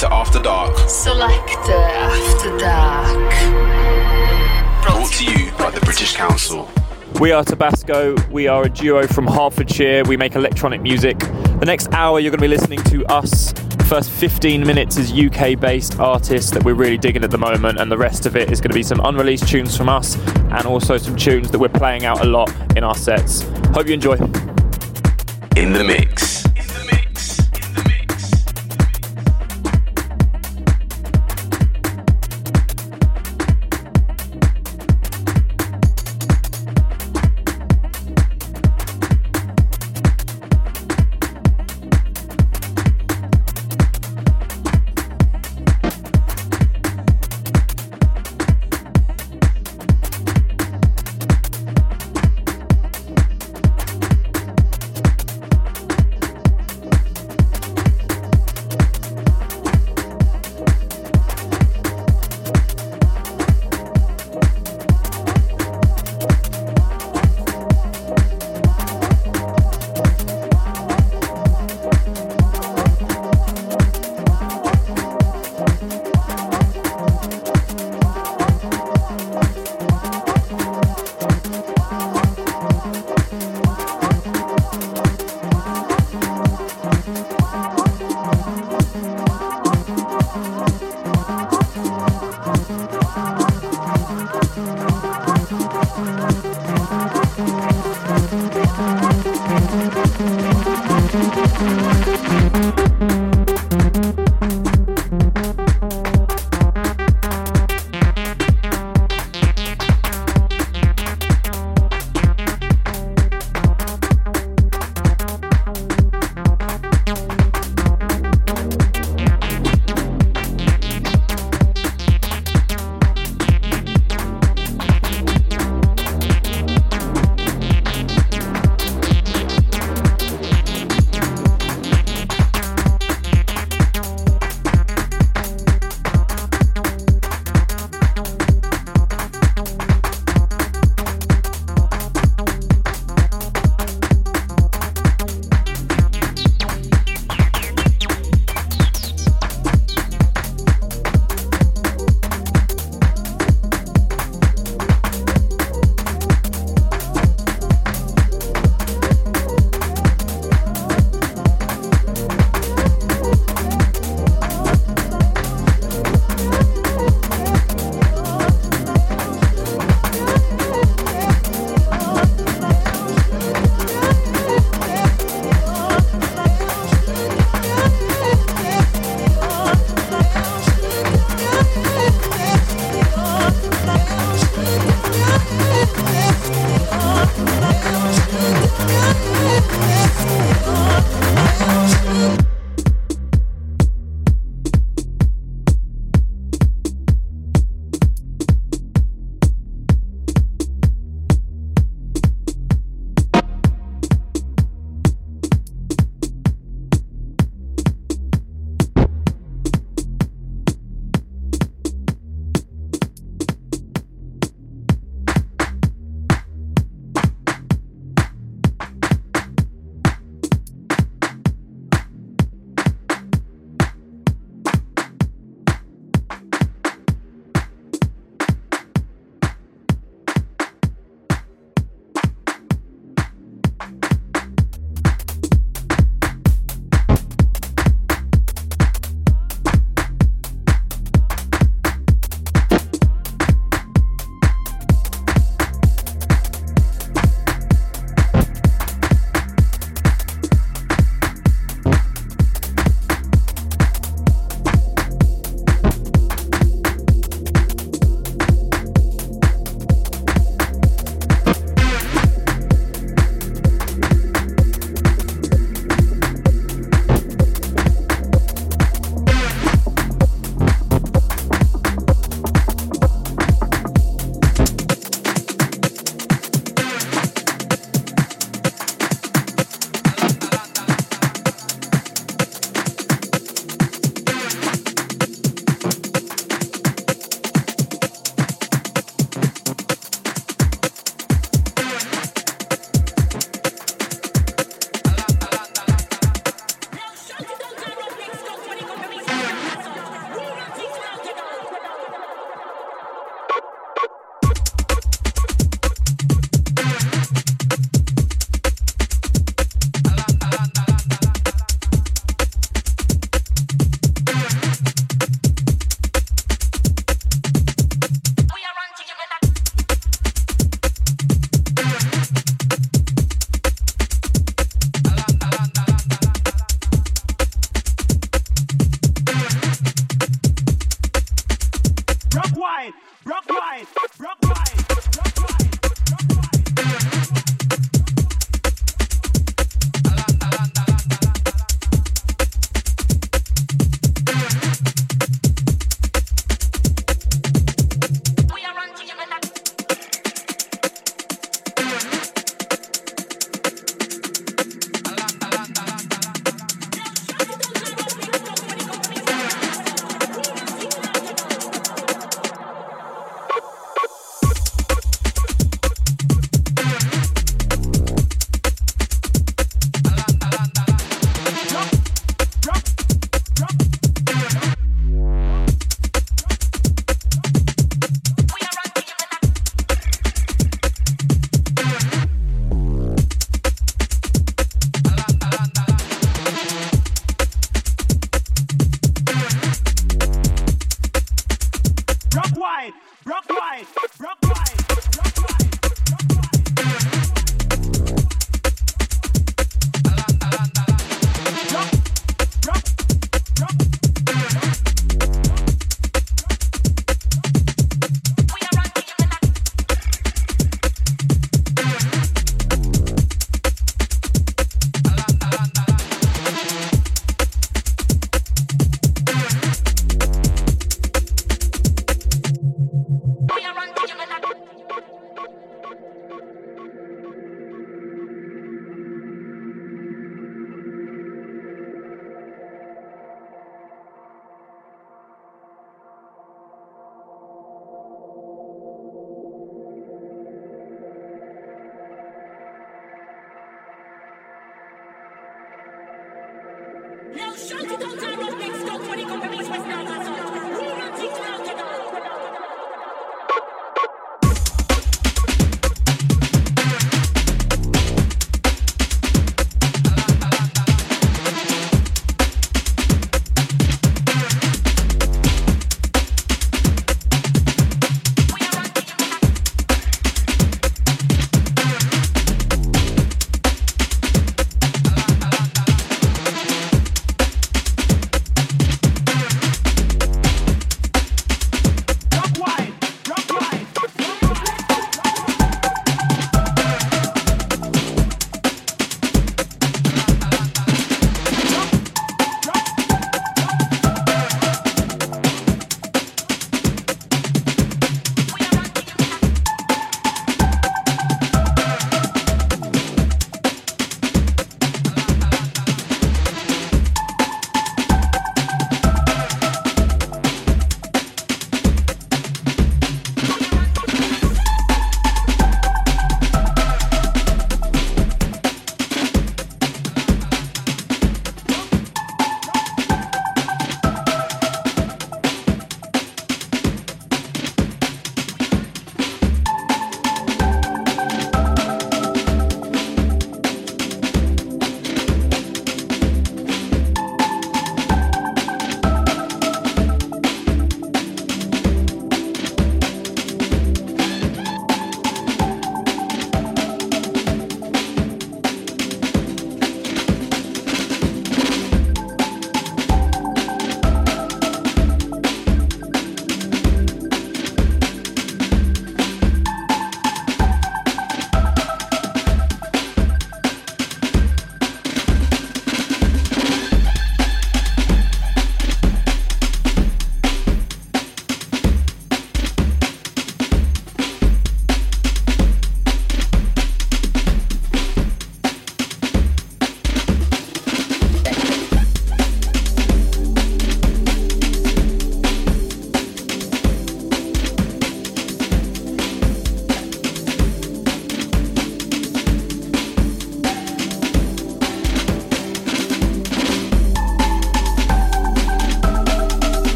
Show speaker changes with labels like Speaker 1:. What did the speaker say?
Speaker 1: Selector After Dark.
Speaker 2: Selector After Dark.
Speaker 1: Brought to you by the British Council.
Speaker 3: We are TIBASKO. We are a duo from Hertfordshire. We make electronic music. The next hour, you're going to be listening to us. The first 15 minutes is UK based artists that we're really digging at the moment, and the rest of it is going to be some unreleased tunes from us and also some tunes that we're playing out a lot in our sets. Hope you enjoy.
Speaker 1: In the mix.